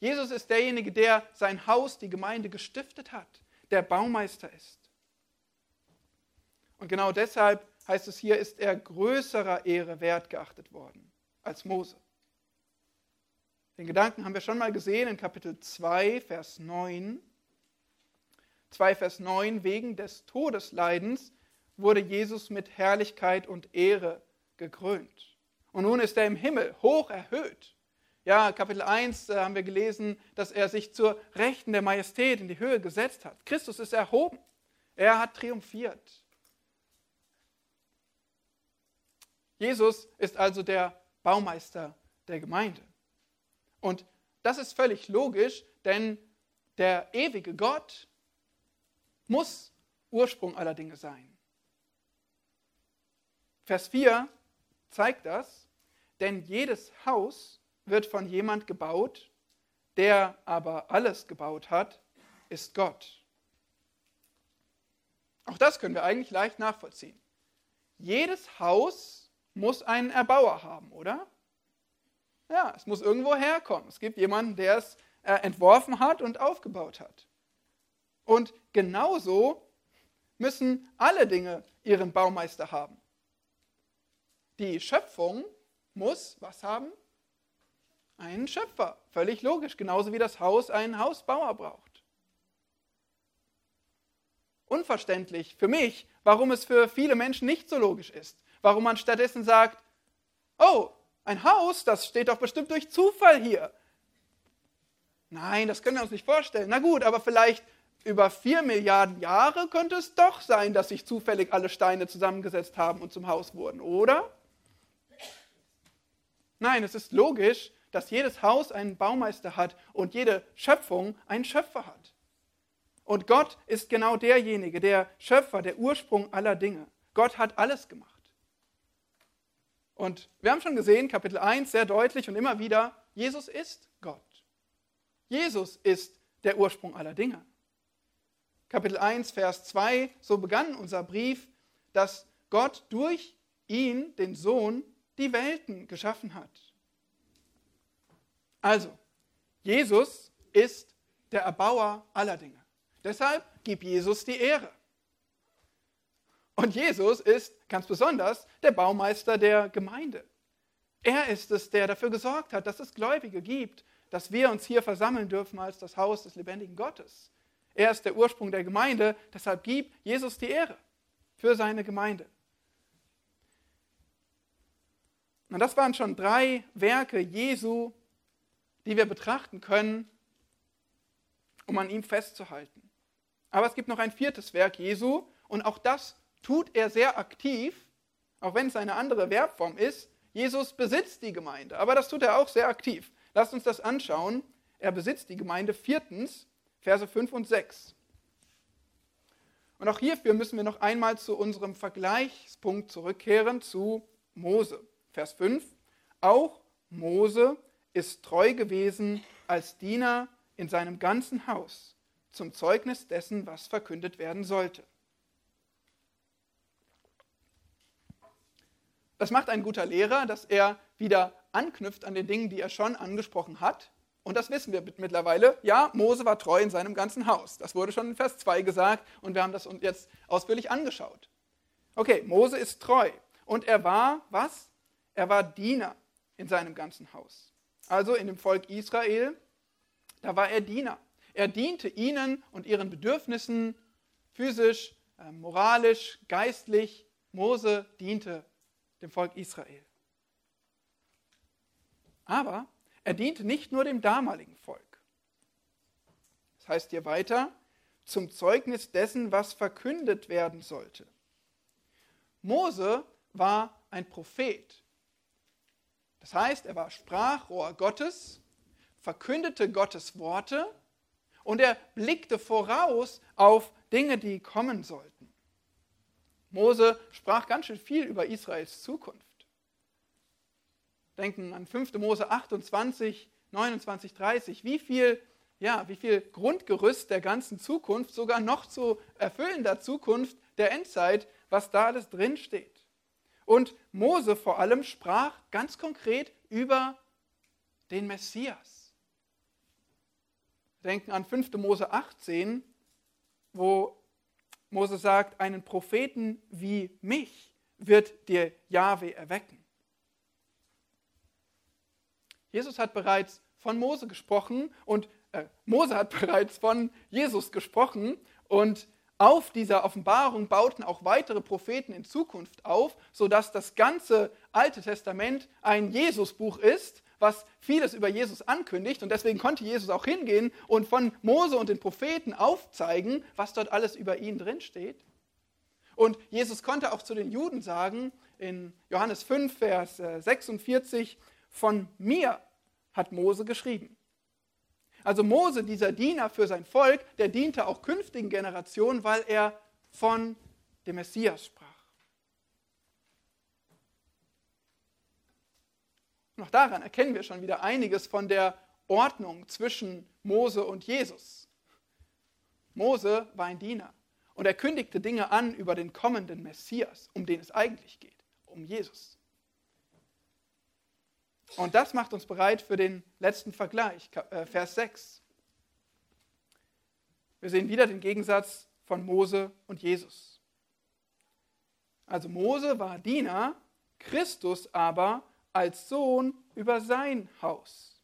Jesus ist derjenige, der sein Haus, die Gemeinde gestiftet hat, der Baumeister ist. Und genau deshalb heißt es hier, ist er größerer Ehre wert geachtet worden als Mose. Den Gedanken haben wir schon mal gesehen in Kapitel 2, Vers 9. 2, Vers 9, wegen des Todesleidens wurde Jesus mit Herrlichkeit und Ehre gekrönt. Und nun ist er im Himmel hoch erhöht. Ja, Kapitel 1 äh, haben wir gelesen, dass er sich zur Rechten der Majestät in die Höhe gesetzt hat. Christus ist erhoben. Er hat triumphiert. Jesus ist also der Baumeister der Gemeinde. Und das ist völlig logisch, denn der ewige Gott muss Ursprung aller Dinge sein. Vers 4 zeigt das, denn jedes Haus wird von jemand gebaut, der aber alles gebaut hat, ist Gott. Auch das können wir eigentlich leicht nachvollziehen. Jedes Haus muss einen Erbauer haben, oder? Ja, es muss irgendwo herkommen. Es gibt jemanden, der es äh, entworfen hat und aufgebaut hat. Und genauso müssen alle Dinge ihren Baumeister haben. Die Schöpfung muss was haben? Einen Schöpfer. Völlig logisch. Genauso wie das Haus einen Hausbauer braucht. Unverständlich für mich, warum es für viele Menschen nicht so logisch ist. Warum man stattdessen sagt, oh, ein Haus, das steht doch bestimmt durch Zufall hier. Nein, das können wir uns nicht vorstellen. Na gut, aber vielleicht über vier Milliarden Jahre könnte es doch sein, dass sich zufällig alle Steine zusammengesetzt haben und zum Haus wurden, oder? Nein, es ist logisch, dass jedes Haus einen Baumeister hat und jede Schöpfung einen Schöpfer hat. Und Gott ist genau derjenige, der Schöpfer, der Ursprung aller Dinge. Gott hat alles gemacht. Und wir haben schon gesehen, Kapitel 1 sehr deutlich und immer wieder, Jesus ist Gott. Jesus ist der Ursprung aller Dinge. Kapitel 1, Vers 2, so begann unser Brief, dass Gott durch ihn, den Sohn, die Welten geschaffen hat. Also, Jesus ist der Erbauer aller Dinge. Deshalb gib Jesus die Ehre. Und Jesus ist ganz besonders der Baumeister der Gemeinde. Er ist es, der dafür gesorgt hat, dass es Gläubige gibt, dass wir uns hier versammeln dürfen als das Haus des lebendigen Gottes. Er ist der Ursprung der Gemeinde, deshalb gibt Jesus die Ehre für seine Gemeinde. Und das waren schon drei Werke Jesu, die wir betrachten können, um an ihm festzuhalten. Aber es gibt noch ein viertes Werk Jesu und auch das tut er sehr aktiv, auch wenn es eine andere Verbform ist. Jesus besitzt die Gemeinde, aber das tut er auch sehr aktiv. Lasst uns das anschauen. Er besitzt die Gemeinde viertens, Verse 5 und 6. Und auch hierfür müssen wir noch einmal zu unserem Vergleichspunkt zurückkehren, zu Mose. Vers 5. Auch Mose ist treu gewesen als Diener in seinem ganzen Haus, zum Zeugnis dessen, was verkündet werden sollte. Das macht ein guter Lehrer, dass er wieder anknüpft an den Dingen, die er schon angesprochen hat. Und das wissen wir mittlerweile. Ja, Mose war treu in seinem ganzen Haus. Das wurde schon in Vers 2 gesagt und wir haben das uns jetzt ausführlich angeschaut. Okay, Mose ist treu. Und er war, was? Er war Diener in seinem ganzen Haus. Also in dem Volk Israel, da war er Diener. Er diente ihnen und ihren Bedürfnissen physisch, äh, moralisch, geistlich. Mose diente dem Volk Israel. Aber er diente nicht nur dem damaligen Volk. Das heißt hier weiter, zum Zeugnis dessen, was verkündet werden sollte. Mose war ein Prophet. Das heißt, er war Sprachrohr Gottes, verkündete Gottes Worte und er blickte voraus auf Dinge, die kommen sollten. Mose sprach ganz schön viel über Israels Zukunft. Denken an 5. Mose 28, 29, 30. Wie viel, ja, wie viel Grundgerüst der ganzen Zukunft, sogar noch zu erfüllender Zukunft der Endzeit, was da alles drinsteht. Und Mose vor allem sprach ganz konkret über den Messias. Denken an 5. Mose 18, wo Mose sagt, einen Propheten wie mich wird dir Jahwe erwecken. Jesus hat bereits von Mose gesprochen und äh, Mose hat bereits von Jesus gesprochen und auf dieser Offenbarung bauten auch weitere Propheten in Zukunft auf, sodass das ganze Alte Testament ein Jesusbuch ist, was vieles über Jesus ankündigt. Und deswegen konnte Jesus auch hingehen und von Mose und den Propheten aufzeigen, was dort alles über ihn drinsteht. Und Jesus konnte auch zu den Juden sagen, in Johannes 5, Vers 46, äh, von mir hat Mose geschrieben. Also Mose, dieser Diener für sein Volk, der diente auch künftigen Generationen, weil er von dem Messias sprach. Noch daran erkennen wir schon wieder einiges von der Ordnung zwischen Mose und Jesus. Mose war ein Diener und er kündigte Dinge an über den kommenden Messias, um den es eigentlich geht, um Jesus. Und das macht uns bereit für den letzten Vergleich, äh, Vers 6. Wir sehen wieder den Gegensatz von Mose und Jesus. Also Mose war Diener, Christus aber als Sohn über sein Haus.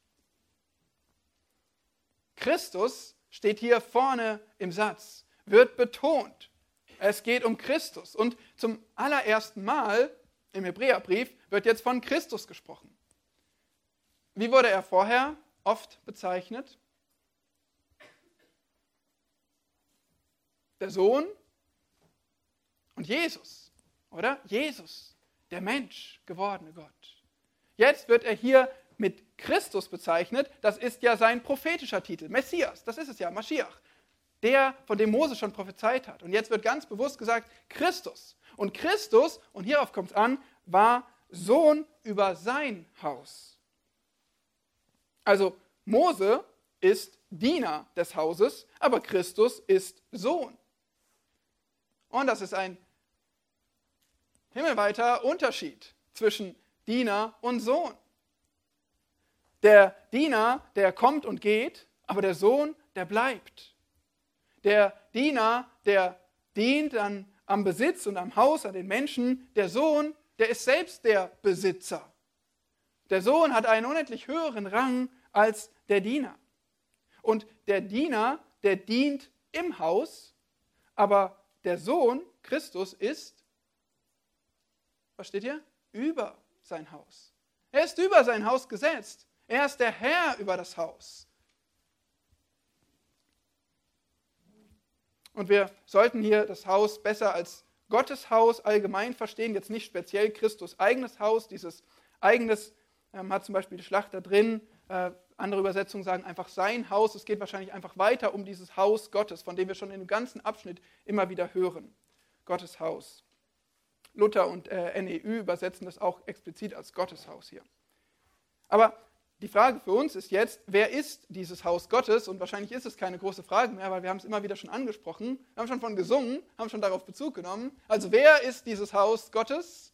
Christus steht hier vorne im Satz, wird betont. Es geht um Christus. Und zum allerersten Mal im Hebräerbrief wird jetzt von Christus gesprochen. Wie wurde er vorher oft bezeichnet? Der Sohn und Jesus, oder? Jesus, der Mensch gewordene Gott. Jetzt wird er hier mit Christus bezeichnet. Das ist ja sein prophetischer Titel, Messias. Das ist es ja, Maschiach. Der, von dem Mose schon prophezeit hat. Und jetzt wird ganz bewusst gesagt, Christus. Und Christus, und hierauf kommt es an, war Sohn über sein Haus. Also Mose ist Diener des Hauses, aber Christus ist Sohn. Und das ist ein himmelweiter Unterschied zwischen Diener und Sohn. Der Diener, der kommt und geht, aber der Sohn, der bleibt. Der Diener, der dient dann am Besitz und am Haus, an den Menschen. Der Sohn, der ist selbst der Besitzer. Der Sohn hat einen unendlich höheren Rang als der Diener. Und der Diener, der dient im Haus, aber der Sohn, Christus, ist, was steht hier? Über sein Haus. Er ist über sein Haus gesetzt. Er ist der Herr über das Haus. Und wir sollten hier das Haus besser als Gottes Haus allgemein verstehen, jetzt nicht speziell Christus eigenes Haus, dieses eigenes, ähm, hat zum Beispiel die Schlachter drin. Äh, andere Übersetzungen sagen einfach sein Haus. Es geht wahrscheinlich einfach weiter um dieses Haus Gottes, von dem wir schon in dem ganzen Abschnitt immer wieder hören. Gottes Haus. Luther und äh, NEU übersetzen das auch explizit als Gotteshaus hier. Aber die Frage für uns ist jetzt, wer ist dieses Haus Gottes? Und wahrscheinlich ist es keine große Frage mehr, weil wir haben es immer wieder schon angesprochen, wir haben schon von gesungen, haben schon darauf Bezug genommen. Also wer ist dieses Haus Gottes?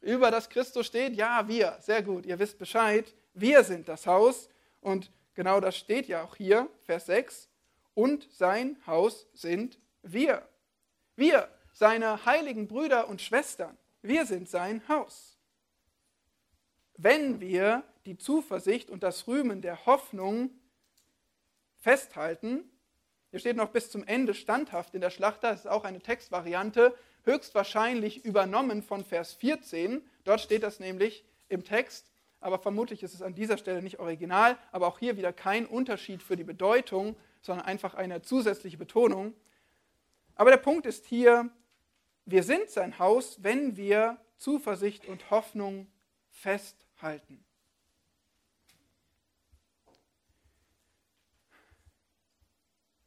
Über das Christus steht, ja, wir. Sehr gut, ihr wisst Bescheid. Wir sind das Haus. Und genau das steht ja auch hier, Vers 6. Und sein Haus sind wir. Wir, seine heiligen Brüder und Schwestern, wir sind sein Haus. Wenn wir die Zuversicht und das Rühmen der Hoffnung festhalten, hier steht noch bis zum Ende standhaft in der Schlachter, das ist auch eine Textvariante, höchstwahrscheinlich übernommen von Vers 14. Dort steht das nämlich im Text, aber vermutlich ist es an dieser Stelle nicht original, aber auch hier wieder kein Unterschied für die Bedeutung, sondern einfach eine zusätzliche Betonung. Aber der Punkt ist hier, wir sind sein Haus, wenn wir Zuversicht und Hoffnung festhalten.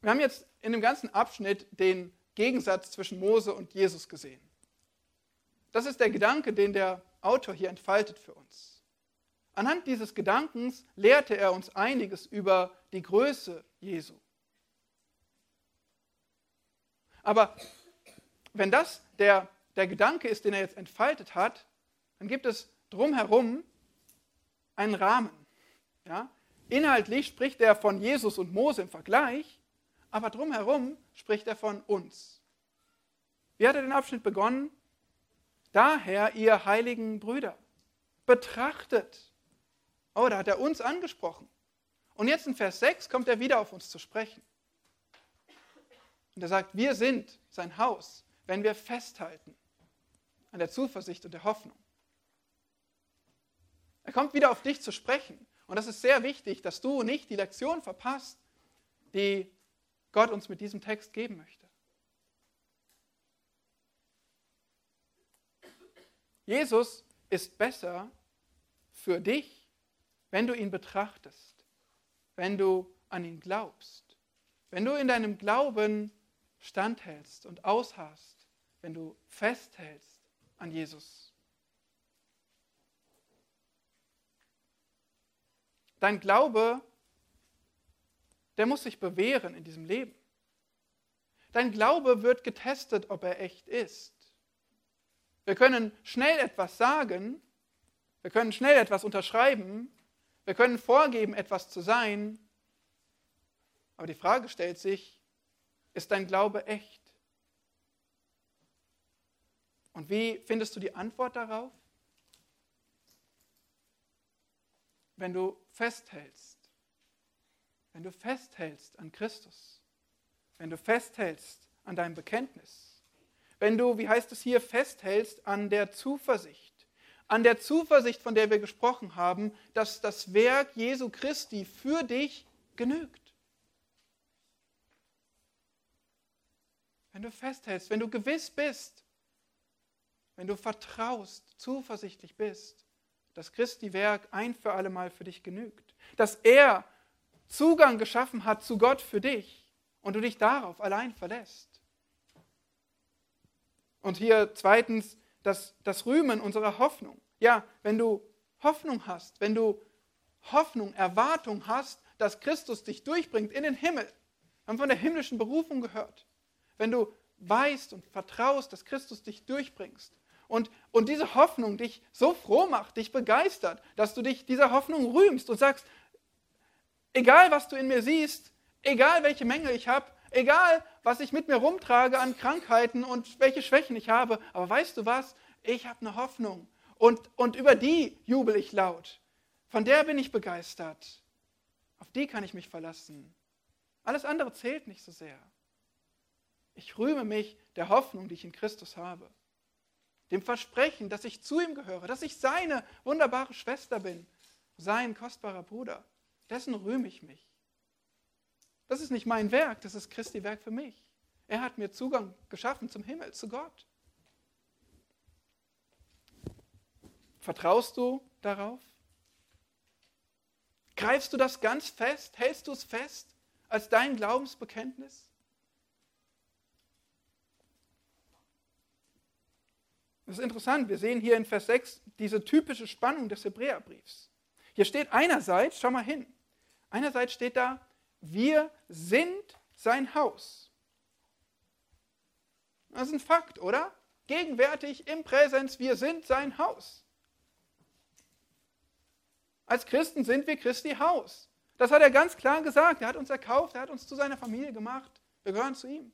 Wir haben jetzt in dem ganzen Abschnitt den Gegensatz zwischen Mose und Jesus gesehen. Das ist der Gedanke, den der Autor hier entfaltet für uns. Anhand dieses Gedankens lehrte er uns einiges über die Größe Jesu. Aber wenn das der, der Gedanke ist, den er jetzt entfaltet hat, dann gibt es drumherum einen Rahmen. Ja? Inhaltlich spricht er von Jesus und Mose im Vergleich, aber drumherum spricht er von uns. Wie hat er den Abschnitt begonnen? Daher, ihr heiligen Brüder, betrachtet. Oh, da hat er uns angesprochen. Und jetzt in Vers 6 kommt er wieder auf uns zu sprechen. Und er sagt, wir sind sein Haus, wenn wir festhalten an der Zuversicht und der Hoffnung. Er kommt wieder auf dich zu sprechen. Und das ist sehr wichtig, dass du nicht die Lektion verpasst, die Gott uns mit diesem Text geben möchte. Jesus ist besser für dich, wenn du ihn betrachtest, wenn du an ihn glaubst, wenn du in deinem Glauben standhältst und ausharrst, wenn du festhältst an Jesus. Dein Glaube der muss sich bewähren in diesem Leben. Dein Glaube wird getestet, ob er echt ist. Wir können schnell etwas sagen, wir können schnell etwas unterschreiben, wir können vorgeben, etwas zu sein, aber die Frage stellt sich, ist dein Glaube echt? Und wie findest du die Antwort darauf? Wenn du festhältst wenn du festhältst an Christus, wenn du festhältst an deinem Bekenntnis, wenn du, wie heißt es hier, festhältst an der Zuversicht, an der Zuversicht, von der wir gesprochen haben, dass das Werk Jesu Christi für dich genügt. Wenn du festhältst, wenn du gewiss bist, wenn du vertraust, zuversichtlich bist, dass Christi Werk ein für alle Mal für dich genügt, dass er Zugang geschaffen hat zu Gott für dich und du dich darauf allein verlässt. Und hier zweitens das, das Rühmen unserer Hoffnung. Ja, wenn du Hoffnung hast, wenn du Hoffnung, Erwartung hast, dass Christus dich durchbringt in den Himmel, wir haben von der himmlischen Berufung gehört. Wenn du weißt und vertraust, dass Christus dich durchbringst und, und diese Hoffnung dich so froh macht, dich begeistert, dass du dich dieser Hoffnung rühmst und sagst, Egal, was du in mir siehst, egal, welche Mängel ich habe, egal, was ich mit mir rumtrage an Krankheiten und welche Schwächen ich habe, aber weißt du was? Ich habe eine Hoffnung und, und über die jubel ich laut. Von der bin ich begeistert. Auf die kann ich mich verlassen. Alles andere zählt nicht so sehr. Ich rühme mich der Hoffnung, die ich in Christus habe. Dem Versprechen, dass ich zu ihm gehöre, dass ich seine wunderbare Schwester bin, sein kostbarer Bruder. Dessen rühme ich mich. Das ist nicht mein Werk, das ist Christi Werk für mich. Er hat mir Zugang geschaffen zum Himmel, zu Gott. Vertraust du darauf? Greifst du das ganz fest? Hältst du es fest als dein Glaubensbekenntnis? Das ist interessant. Wir sehen hier in Vers 6 diese typische Spannung des Hebräerbriefs. Hier steht einerseits, schau mal hin, einerseits steht da, wir sind sein Haus. Das ist ein Fakt, oder? Gegenwärtig im Präsens, wir sind sein Haus. Als Christen sind wir Christi Haus. Das hat er ganz klar gesagt. Er hat uns erkauft, er hat uns zu seiner Familie gemacht. Wir gehören zu ihm.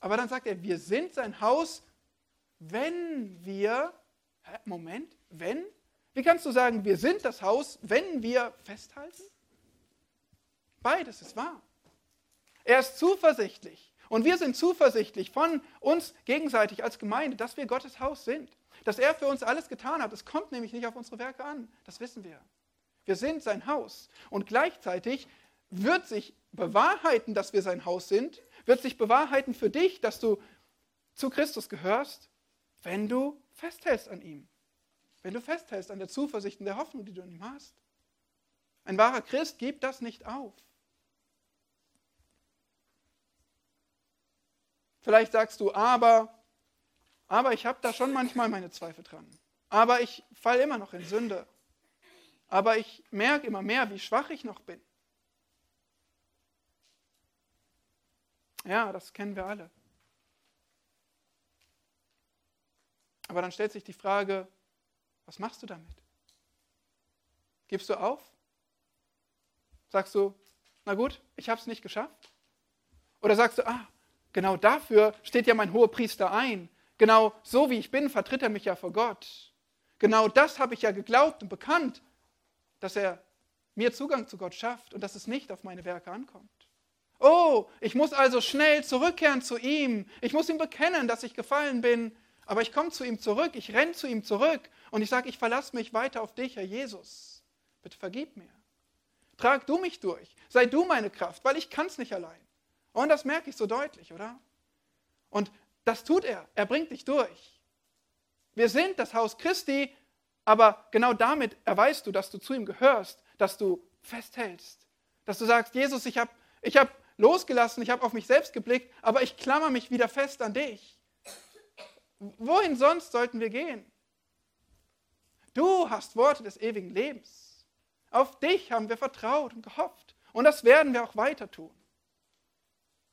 Aber dann sagt er, wir sind sein Haus, wenn wir, Moment, wenn? Wie kannst du sagen, wir sind das Haus, wenn wir festhalten? Beides ist wahr. Er ist zuversichtlich. Und wir sind zuversichtlich von uns gegenseitig als Gemeinde, dass wir Gottes Haus sind dass er für uns alles getan hat. Es kommt nämlich nicht auf unsere Werke an. Das wissen wir. Wir sind sein Haus. Und gleichzeitig wird sich bewahrheiten, dass wir sein Haus sind, wird sich bewahrheiten für dich, dass du zu Christus gehörst, wenn du festhältst an ihm. Wenn du festhältst an der Zuversicht und der Hoffnung, die du in ihm hast. Ein wahrer Christ gibt das nicht auf. Vielleicht sagst du, aber aber ich habe da schon manchmal meine Zweifel dran. Aber ich falle immer noch in Sünde. Aber ich merke immer mehr, wie schwach ich noch bin. Ja, das kennen wir alle. Aber dann stellt sich die Frage, was machst du damit? Gibst du auf? Sagst du, na gut, ich habe es nicht geschafft? Oder sagst du, ah, genau dafür steht ja mein hoher Priester ein, Genau so wie ich bin, vertritt er mich ja vor Gott. Genau das habe ich ja geglaubt und bekannt, dass er mir Zugang zu Gott schafft und dass es nicht auf meine Werke ankommt. Oh, ich muss also schnell zurückkehren zu ihm. Ich muss ihm bekennen, dass ich gefallen bin. Aber ich komme zu ihm zurück, ich renne zu ihm zurück und ich sage, ich verlasse mich weiter auf dich, Herr Jesus. Bitte vergib mir. Trag du mich durch. Sei du meine Kraft, weil ich kann es nicht allein. Und das merke ich so deutlich, oder? Und das tut er. Er bringt dich durch. Wir sind das Haus Christi, aber genau damit erweist du, dass du zu ihm gehörst, dass du festhältst, dass du sagst, Jesus, ich habe ich hab losgelassen, ich habe auf mich selbst geblickt, aber ich klammer mich wieder fest an dich. Wohin sonst sollten wir gehen? Du hast Worte des ewigen Lebens. Auf dich haben wir vertraut und gehofft. Und das werden wir auch weiter tun.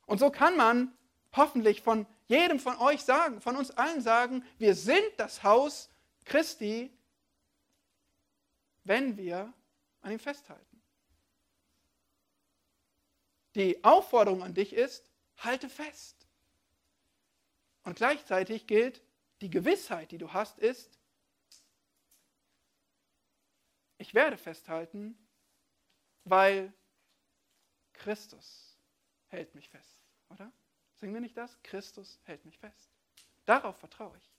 Und so kann man hoffentlich von jedem von euch sagen, von uns allen sagen, wir sind das Haus Christi, wenn wir an ihm festhalten. Die Aufforderung an dich ist, halte fest. Und gleichzeitig gilt, die Gewissheit, die du hast, ist, ich werde festhalten, weil Christus hält mich fest, oder? Singen wir nicht das? Christus hält mich fest. Darauf vertraue ich.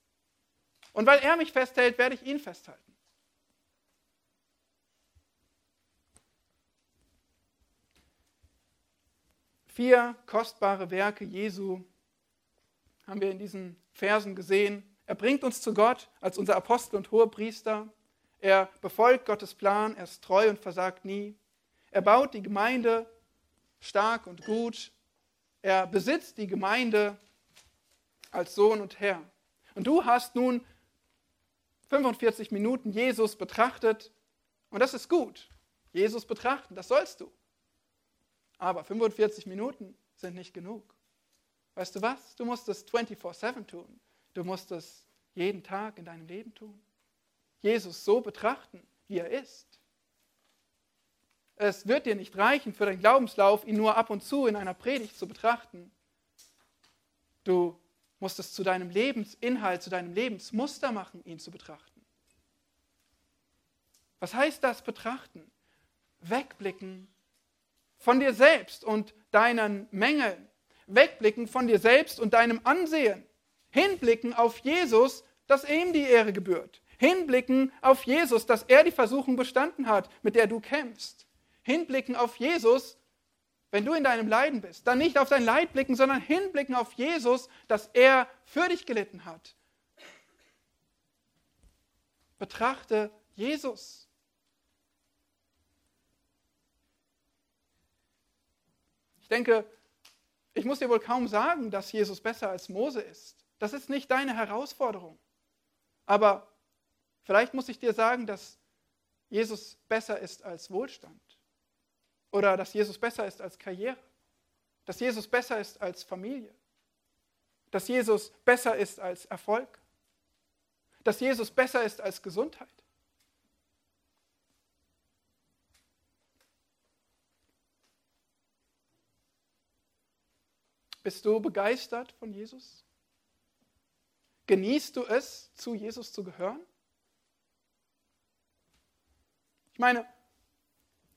Und weil er mich festhält, werde ich ihn festhalten. Vier kostbare Werke Jesu haben wir in diesen Versen gesehen. Er bringt uns zu Gott als unser Apostel und hoher Priester. Er befolgt Gottes Plan, er ist treu und versagt nie. Er baut die Gemeinde stark und gut. Er besitzt die Gemeinde als Sohn und Herr. Und du hast nun 45 Minuten Jesus betrachtet und das ist gut. Jesus betrachten, das sollst du. Aber 45 Minuten sind nicht genug. Weißt du was? Du musst es 24/7 tun. Du musst es jeden Tag in deinem Leben tun. Jesus so betrachten, wie er ist. Es wird dir nicht reichen für deinen Glaubenslauf, ihn nur ab und zu in einer Predigt zu betrachten. Du musst es zu deinem Lebensinhalt, zu deinem Lebensmuster machen, ihn zu betrachten. Was heißt das betrachten? Wegblicken von dir selbst und deinen Mängeln. Wegblicken von dir selbst und deinem Ansehen. Hinblicken auf Jesus, dass ihm die Ehre gebührt. Hinblicken auf Jesus, dass er die Versuchung bestanden hat, mit der du kämpfst hinblicken auf Jesus, wenn du in deinem Leiden bist. Dann nicht auf dein Leid blicken, sondern hinblicken auf Jesus, dass er für dich gelitten hat. Betrachte Jesus. Ich denke, ich muss dir wohl kaum sagen, dass Jesus besser als Mose ist. Das ist nicht deine Herausforderung. Aber vielleicht muss ich dir sagen, dass Jesus besser ist als Wohlstand. Oder dass Jesus besser ist als Karriere. Dass Jesus besser ist als Familie. Dass Jesus besser ist als Erfolg. Dass Jesus besser ist als Gesundheit. Bist du begeistert von Jesus? Genießt du es, zu Jesus zu gehören? Ich meine,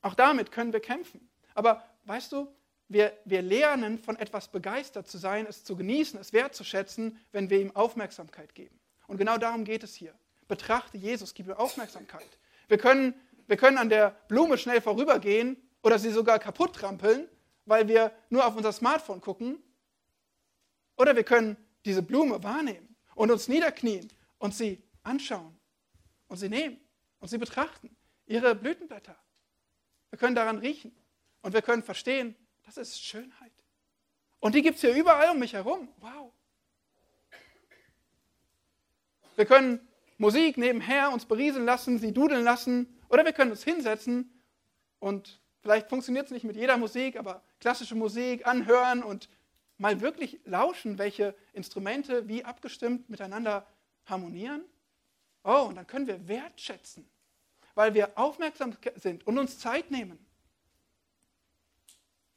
auch damit können wir kämpfen. Aber weißt du, wir, wir lernen von etwas begeistert zu sein, es zu genießen, es wertzuschätzen, wenn wir ihm Aufmerksamkeit geben. Und genau darum geht es hier. Betrachte Jesus, gib ihm Aufmerksamkeit. Wir können, wir können an der Blume schnell vorübergehen oder sie sogar kaputt trampeln, weil wir nur auf unser Smartphone gucken. Oder wir können diese Blume wahrnehmen und uns niederknien und sie anschauen und sie nehmen und sie betrachten ihre Blütenblätter. Wir können daran riechen und wir können verstehen, das ist Schönheit. Und die gibt es hier überall um mich herum. Wow. Wir können Musik nebenher uns berieseln lassen, sie dudeln lassen oder wir können uns hinsetzen und vielleicht funktioniert es nicht mit jeder Musik, aber klassische Musik anhören und mal wirklich lauschen, welche Instrumente wie abgestimmt miteinander harmonieren. Oh, und dann können wir wertschätzen, weil wir aufmerksam sind und uns Zeit nehmen.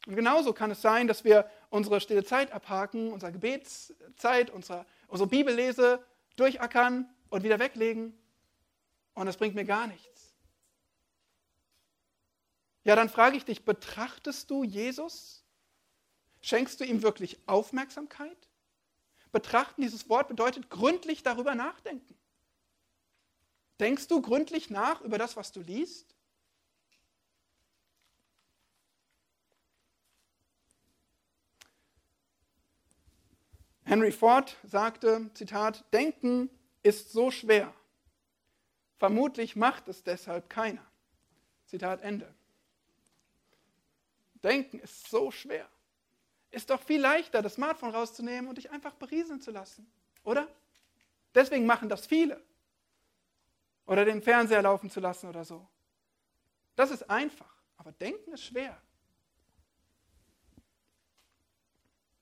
Und genauso kann es sein, dass wir unsere stille Zeit abhaken, unsere Gebetszeit, unsere, unsere Bibellese durchackern und wieder weglegen. Und das bringt mir gar nichts. Ja, dann frage ich dich, betrachtest du Jesus? Schenkst du ihm wirklich Aufmerksamkeit? Betrachten, dieses Wort bedeutet gründlich darüber nachdenken. Denkst du gründlich nach über das, was du liest? Henry Ford sagte, Zitat, Denken ist so schwer. Vermutlich macht es deshalb keiner. Zitat Ende. Denken ist so schwer. Ist doch viel leichter, das Smartphone rauszunehmen und dich einfach berieseln zu lassen, oder? Deswegen machen das viele oder den Fernseher laufen zu lassen oder so. Das ist einfach, aber denken ist schwer.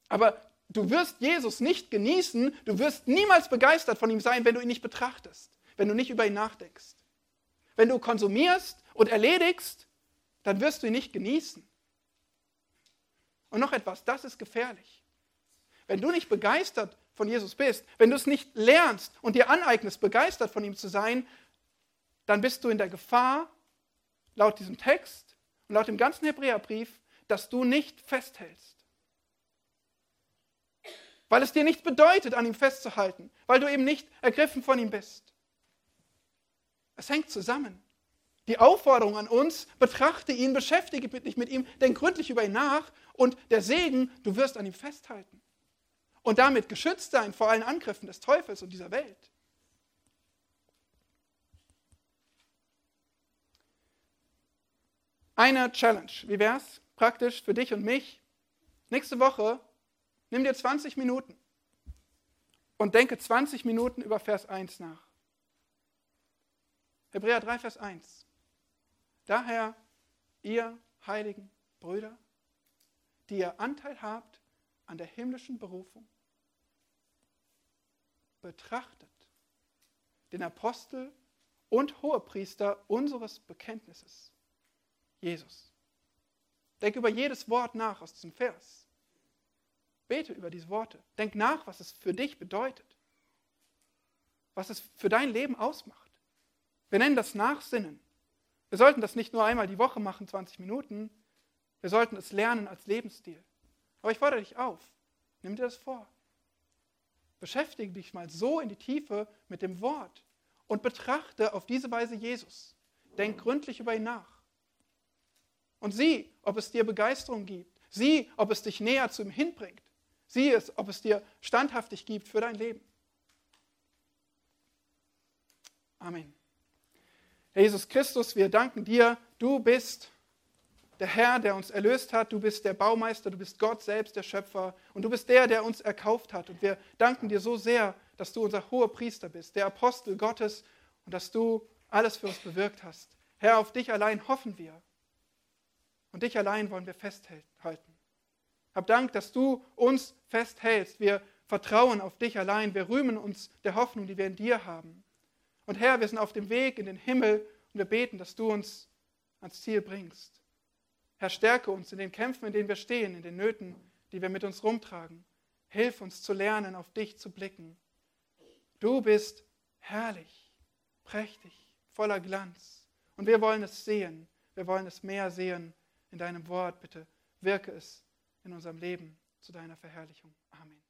Aber du wirst Jesus nicht genießen, du wirst niemals begeistert von ihm sein, wenn du ihn nicht betrachtest, wenn du nicht über ihn nachdenkst. Wenn du konsumierst und erledigst, dann wirst du ihn nicht genießen. Und noch etwas, das ist gefährlich. Wenn du nicht begeistert von Jesus bist, wenn du es nicht lernst und dir aneignest, begeistert von ihm zu sein, dann bist du in der Gefahr, laut diesem Text und laut dem ganzen Hebräerbrief, dass du nicht festhältst. Weil es dir nichts bedeutet, an ihm festzuhalten, weil du eben nicht ergriffen von ihm bist. Es hängt zusammen. Die Aufforderung an uns, betrachte ihn, beschäftige dich mit ihm, denk gründlich über ihn nach und der Segen, du wirst an ihm festhalten. Und damit geschützt sein vor allen Angriffen des Teufels und dieser Welt. eine Challenge. Wie wäre es praktisch für dich und mich? Nächste Woche nimm dir 20 Minuten und denke 20 Minuten über Vers 1 nach. Hebräer 3, Vers 1. Daher, ihr heiligen Brüder, die ihr Anteil habt an der himmlischen Berufung, betrachtet den Apostel und Hohepriester unseres Bekenntnisses Jesus. Denk über jedes Wort nach aus diesem Vers. Bete über diese Worte. Denk nach, was es für dich bedeutet. Was es für dein Leben ausmacht. Wir nennen das Nachsinnen. Wir sollten das nicht nur einmal die Woche machen, 20 Minuten. Wir sollten es lernen als Lebensstil. Aber ich fordere dich auf. Nimm dir das vor. Beschäftige dich mal so in die Tiefe mit dem Wort und betrachte auf diese Weise Jesus. Denk gründlich über ihn nach. Und sieh, ob es dir Begeisterung gibt. Sieh, ob es dich näher zu ihm hinbringt. Sieh es, ob es dir standhaftig gibt für dein Leben. Amen. Herr Jesus Christus, wir danken dir, du bist der Herr, der uns erlöst hat, du bist der Baumeister, du bist Gott selbst, der Schöpfer und du bist der, der uns erkauft hat. Und wir danken dir so sehr, dass du unser hoher Priester bist, der Apostel Gottes und dass du alles für uns bewirkt hast. Herr, auf dich allein hoffen wir und dich allein wollen wir festhalten. Hab Dank, dass du uns festhältst. Wir vertrauen auf dich allein. Wir rühmen uns der Hoffnung, die wir in dir haben. Und Herr, wir sind auf dem Weg in den Himmel und wir beten, dass du uns ans Ziel bringst. Herr, stärke uns in den Kämpfen, in denen wir stehen, in den Nöten, die wir mit uns rumtragen. Hilf uns zu lernen, auf dich zu blicken. Du bist herrlich, prächtig, voller Glanz. Und wir wollen es sehen. Wir wollen es mehr sehen in deinem Wort. Bitte wirke es in unserem Leben zu deiner Verherrlichung. Amen.